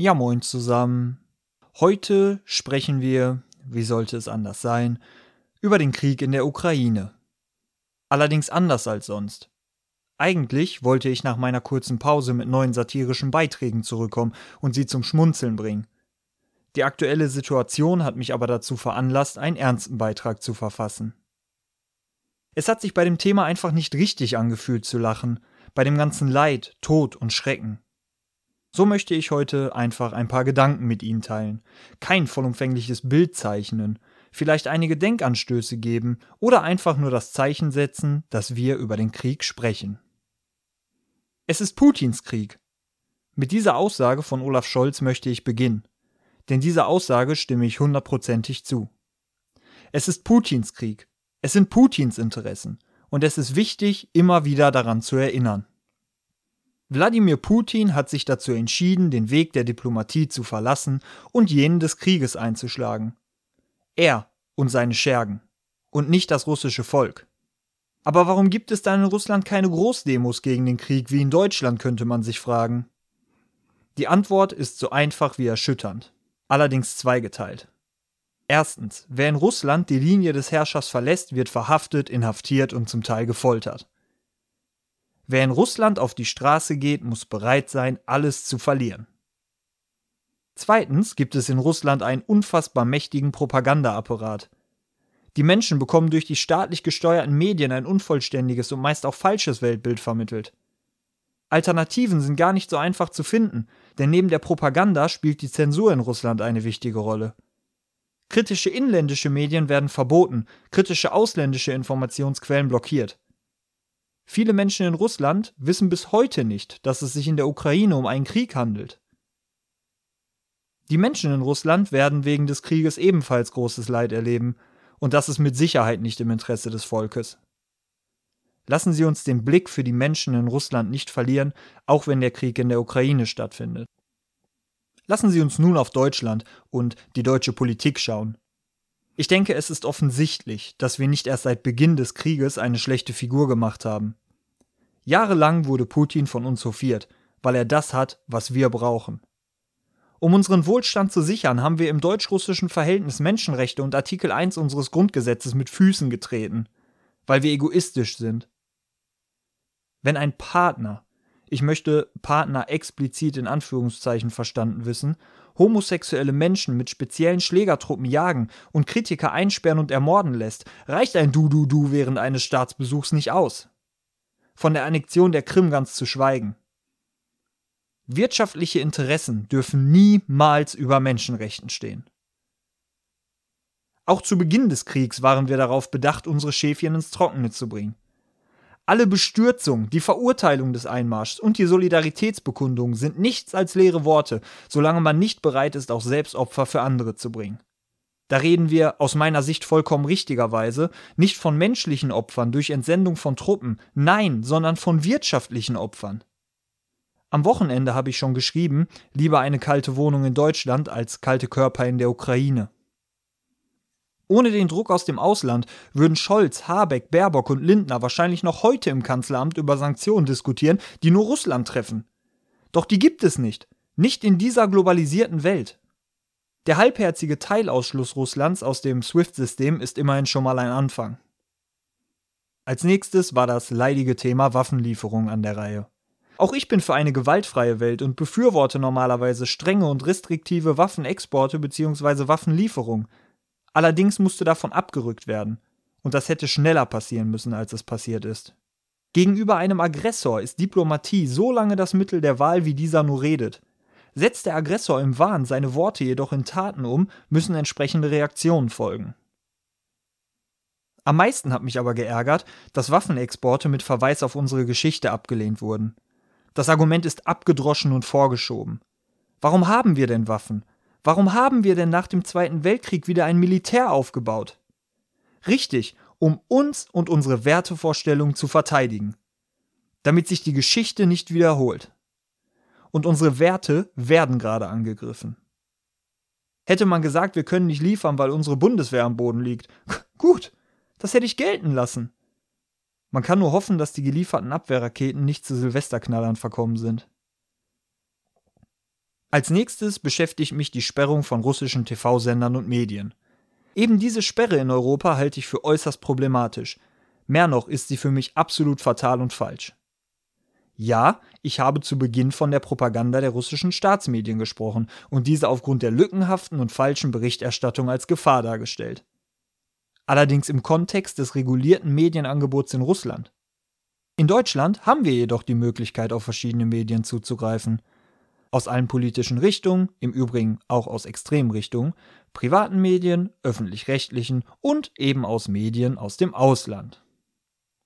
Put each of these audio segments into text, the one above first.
Ja, moin zusammen. Heute sprechen wir, wie sollte es anders sein, über den Krieg in der Ukraine. Allerdings anders als sonst. Eigentlich wollte ich nach meiner kurzen Pause mit neuen satirischen Beiträgen zurückkommen und sie zum Schmunzeln bringen. Die aktuelle Situation hat mich aber dazu veranlasst, einen ernsten Beitrag zu verfassen. Es hat sich bei dem Thema einfach nicht richtig angefühlt zu lachen, bei dem ganzen Leid, Tod und Schrecken. So möchte ich heute einfach ein paar Gedanken mit Ihnen teilen, kein vollumfängliches Bild zeichnen, vielleicht einige Denkanstöße geben oder einfach nur das Zeichen setzen, dass wir über den Krieg sprechen. Es ist Putins Krieg. Mit dieser Aussage von Olaf Scholz möchte ich beginnen, denn dieser Aussage stimme ich hundertprozentig zu. Es ist Putins Krieg, es sind Putins Interessen und es ist wichtig, immer wieder daran zu erinnern. Wladimir Putin hat sich dazu entschieden, den Weg der Diplomatie zu verlassen und jenen des Krieges einzuschlagen. Er und seine Schergen und nicht das russische Volk. Aber warum gibt es dann in Russland keine Großdemos gegen den Krieg wie in Deutschland, könnte man sich fragen. Die Antwort ist so einfach wie erschütternd, allerdings zweigeteilt. Erstens, wer in Russland die Linie des Herrschers verlässt, wird verhaftet, inhaftiert und zum Teil gefoltert. Wer in Russland auf die Straße geht, muss bereit sein, alles zu verlieren. Zweitens gibt es in Russland einen unfassbar mächtigen Propagandaapparat. Die Menschen bekommen durch die staatlich gesteuerten Medien ein unvollständiges und meist auch falsches Weltbild vermittelt. Alternativen sind gar nicht so einfach zu finden, denn neben der Propaganda spielt die Zensur in Russland eine wichtige Rolle. Kritische inländische Medien werden verboten, kritische ausländische Informationsquellen blockiert. Viele Menschen in Russland wissen bis heute nicht, dass es sich in der Ukraine um einen Krieg handelt. Die Menschen in Russland werden wegen des Krieges ebenfalls großes Leid erleben, und das ist mit Sicherheit nicht im Interesse des Volkes. Lassen Sie uns den Blick für die Menschen in Russland nicht verlieren, auch wenn der Krieg in der Ukraine stattfindet. Lassen Sie uns nun auf Deutschland und die deutsche Politik schauen. Ich denke, es ist offensichtlich, dass wir nicht erst seit Beginn des Krieges eine schlechte Figur gemacht haben. Jahrelang wurde Putin von uns hofiert, weil er das hat, was wir brauchen. Um unseren Wohlstand zu sichern, haben wir im deutsch-russischen Verhältnis Menschenrechte und Artikel 1 unseres Grundgesetzes mit Füßen getreten, weil wir egoistisch sind. Wenn ein Partner, ich möchte Partner explizit in Anführungszeichen verstanden wissen, homosexuelle Menschen mit speziellen Schlägertruppen jagen und Kritiker einsperren und ermorden lässt, reicht ein Du-Du-Du während eines Staatsbesuchs nicht aus von der Annexion der Krim ganz zu schweigen. Wirtschaftliche Interessen dürfen niemals über Menschenrechten stehen. Auch zu Beginn des Kriegs waren wir darauf bedacht, unsere Schäfchen ins Trockene zu bringen. Alle Bestürzung, die Verurteilung des Einmarschs und die Solidaritätsbekundungen sind nichts als leere Worte, solange man nicht bereit ist, auch Selbstopfer für andere zu bringen. Da reden wir aus meiner Sicht vollkommen richtigerweise nicht von menschlichen Opfern durch Entsendung von Truppen, nein, sondern von wirtschaftlichen Opfern. Am Wochenende habe ich schon geschrieben, lieber eine kalte Wohnung in Deutschland als kalte Körper in der Ukraine. Ohne den Druck aus dem Ausland würden Scholz, Habeck, Baerbock und Lindner wahrscheinlich noch heute im Kanzleramt über Sanktionen diskutieren, die nur Russland treffen. Doch die gibt es nicht. Nicht in dieser globalisierten Welt. Der halbherzige Teilausschluss Russlands aus dem SWIFT-System ist immerhin schon mal ein Anfang. Als nächstes war das leidige Thema Waffenlieferung an der Reihe. Auch ich bin für eine gewaltfreie Welt und befürworte normalerweise strenge und restriktive Waffenexporte bzw. Waffenlieferung. Allerdings musste davon abgerückt werden. Und das hätte schneller passieren müssen, als es passiert ist. Gegenüber einem Aggressor ist Diplomatie so lange das Mittel der Wahl, wie dieser nur redet. Setzt der Aggressor im Wahn seine Worte jedoch in Taten um, müssen entsprechende Reaktionen folgen. Am meisten hat mich aber geärgert, dass Waffenexporte mit Verweis auf unsere Geschichte abgelehnt wurden. Das Argument ist abgedroschen und vorgeschoben. Warum haben wir denn Waffen? Warum haben wir denn nach dem Zweiten Weltkrieg wieder ein Militär aufgebaut? Richtig, um uns und unsere Wertevorstellungen zu verteidigen. Damit sich die Geschichte nicht wiederholt und unsere Werte werden gerade angegriffen. Hätte man gesagt, wir können nicht liefern, weil unsere Bundeswehr am Boden liegt, gut, das hätte ich gelten lassen. Man kann nur hoffen, dass die gelieferten Abwehrraketen nicht zu Silvesterknallern verkommen sind. Als nächstes beschäftigt mich die Sperrung von russischen TV-Sendern und Medien. Eben diese Sperre in Europa halte ich für äußerst problematisch. Mehr noch ist sie für mich absolut fatal und falsch. Ja, ich habe zu Beginn von der Propaganda der russischen Staatsmedien gesprochen und diese aufgrund der lückenhaften und falschen Berichterstattung als Gefahr dargestellt. Allerdings im Kontext des regulierten Medienangebots in Russland. In Deutschland haben wir jedoch die Möglichkeit, auf verschiedene Medien zuzugreifen aus allen politischen Richtungen, im Übrigen auch aus Extremrichtungen, privaten Medien, öffentlich-rechtlichen und eben aus Medien aus dem Ausland.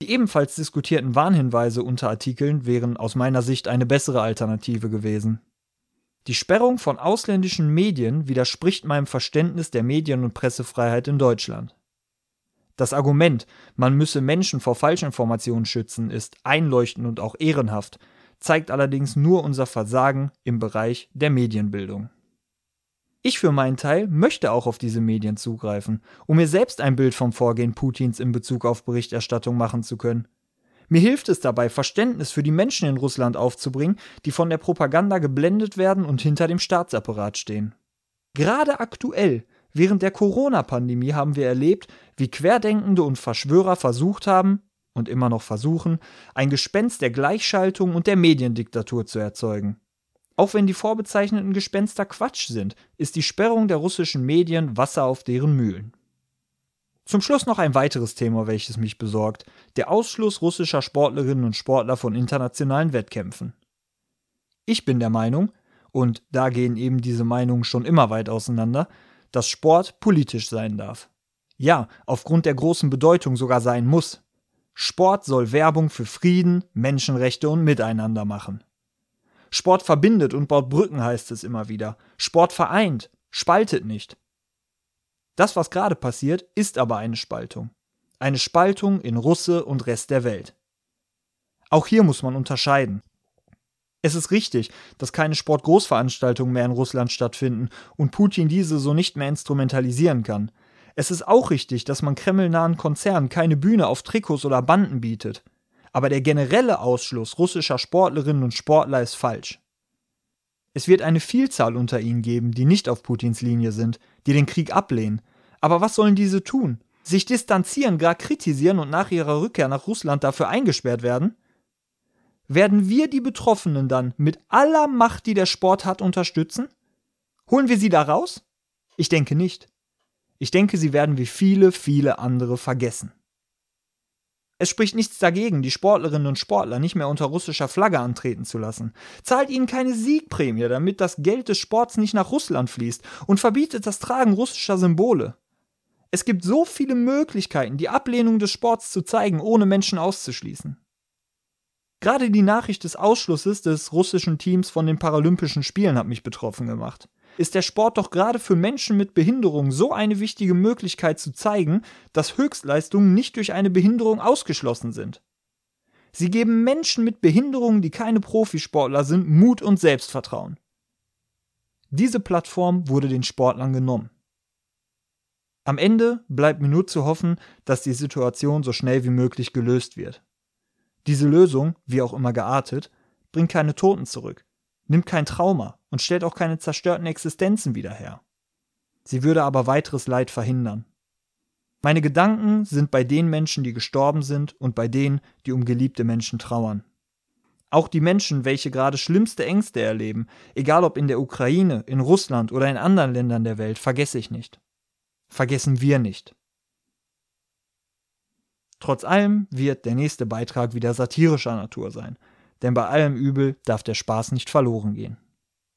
Die ebenfalls diskutierten Warnhinweise unter Artikeln wären aus meiner Sicht eine bessere Alternative gewesen. Die Sperrung von ausländischen Medien widerspricht meinem Verständnis der Medien- und Pressefreiheit in Deutschland. Das Argument, man müsse Menschen vor Falschinformationen schützen, ist einleuchtend und auch ehrenhaft, zeigt allerdings nur unser Versagen im Bereich der Medienbildung. Ich für meinen Teil möchte auch auf diese Medien zugreifen, um mir selbst ein Bild vom Vorgehen Putins in Bezug auf Berichterstattung machen zu können. Mir hilft es dabei, Verständnis für die Menschen in Russland aufzubringen, die von der Propaganda geblendet werden und hinter dem Staatsapparat stehen. Gerade aktuell, während der Corona-Pandemie, haben wir erlebt, wie Querdenkende und Verschwörer versucht haben, und immer noch versuchen, ein Gespenst der Gleichschaltung und der Mediendiktatur zu erzeugen. Auch wenn die vorbezeichneten Gespenster Quatsch sind, ist die Sperrung der russischen Medien Wasser auf deren Mühlen. Zum Schluss noch ein weiteres Thema, welches mich besorgt, der Ausschluss russischer Sportlerinnen und Sportler von internationalen Wettkämpfen. Ich bin der Meinung, und da gehen eben diese Meinungen schon immer weit auseinander, dass Sport politisch sein darf. Ja, aufgrund der großen Bedeutung sogar sein muss. Sport soll Werbung für Frieden, Menschenrechte und Miteinander machen. Sport verbindet und baut Brücken, heißt es immer wieder. Sport vereint, spaltet nicht. Das, was gerade passiert, ist aber eine Spaltung. Eine Spaltung in Russe und Rest der Welt. Auch hier muss man unterscheiden. Es ist richtig, dass keine Sportgroßveranstaltungen mehr in Russland stattfinden und Putin diese so nicht mehr instrumentalisieren kann. Es ist auch richtig, dass man kremlnahen Konzernen keine Bühne auf Trikots oder Banden bietet. Aber der generelle Ausschluss russischer Sportlerinnen und Sportler ist falsch. Es wird eine Vielzahl unter ihnen geben, die nicht auf Putins Linie sind, die den Krieg ablehnen. Aber was sollen diese tun? Sich distanzieren, gar kritisieren und nach ihrer Rückkehr nach Russland dafür eingesperrt werden? Werden wir die Betroffenen dann mit aller Macht, die der Sport hat, unterstützen? Holen wir sie da raus? Ich denke nicht. Ich denke, sie werden wie viele, viele andere vergessen. Es spricht nichts dagegen, die Sportlerinnen und Sportler nicht mehr unter russischer Flagge antreten zu lassen. Zahlt ihnen keine Siegprämie, damit das Geld des Sports nicht nach Russland fließt und verbietet das Tragen russischer Symbole. Es gibt so viele Möglichkeiten, die Ablehnung des Sports zu zeigen, ohne Menschen auszuschließen. Gerade die Nachricht des Ausschlusses des russischen Teams von den Paralympischen Spielen hat mich betroffen gemacht ist der Sport doch gerade für Menschen mit Behinderung so eine wichtige Möglichkeit zu zeigen, dass Höchstleistungen nicht durch eine Behinderung ausgeschlossen sind. Sie geben Menschen mit Behinderungen, die keine Profisportler sind, Mut und Selbstvertrauen. Diese Plattform wurde den Sportlern genommen. Am Ende bleibt mir nur zu hoffen, dass die Situation so schnell wie möglich gelöst wird. Diese Lösung, wie auch immer geartet, bringt keine Toten zurück, nimmt kein Trauma und stellt auch keine zerstörten Existenzen wieder her. Sie würde aber weiteres Leid verhindern. Meine Gedanken sind bei den Menschen, die gestorben sind und bei denen, die um geliebte Menschen trauern. Auch die Menschen, welche gerade schlimmste Ängste erleben, egal ob in der Ukraine, in Russland oder in anderen Ländern der Welt, vergesse ich nicht. Vergessen wir nicht. Trotz allem wird der nächste Beitrag wieder satirischer Natur sein, denn bei allem Übel darf der Spaß nicht verloren gehen.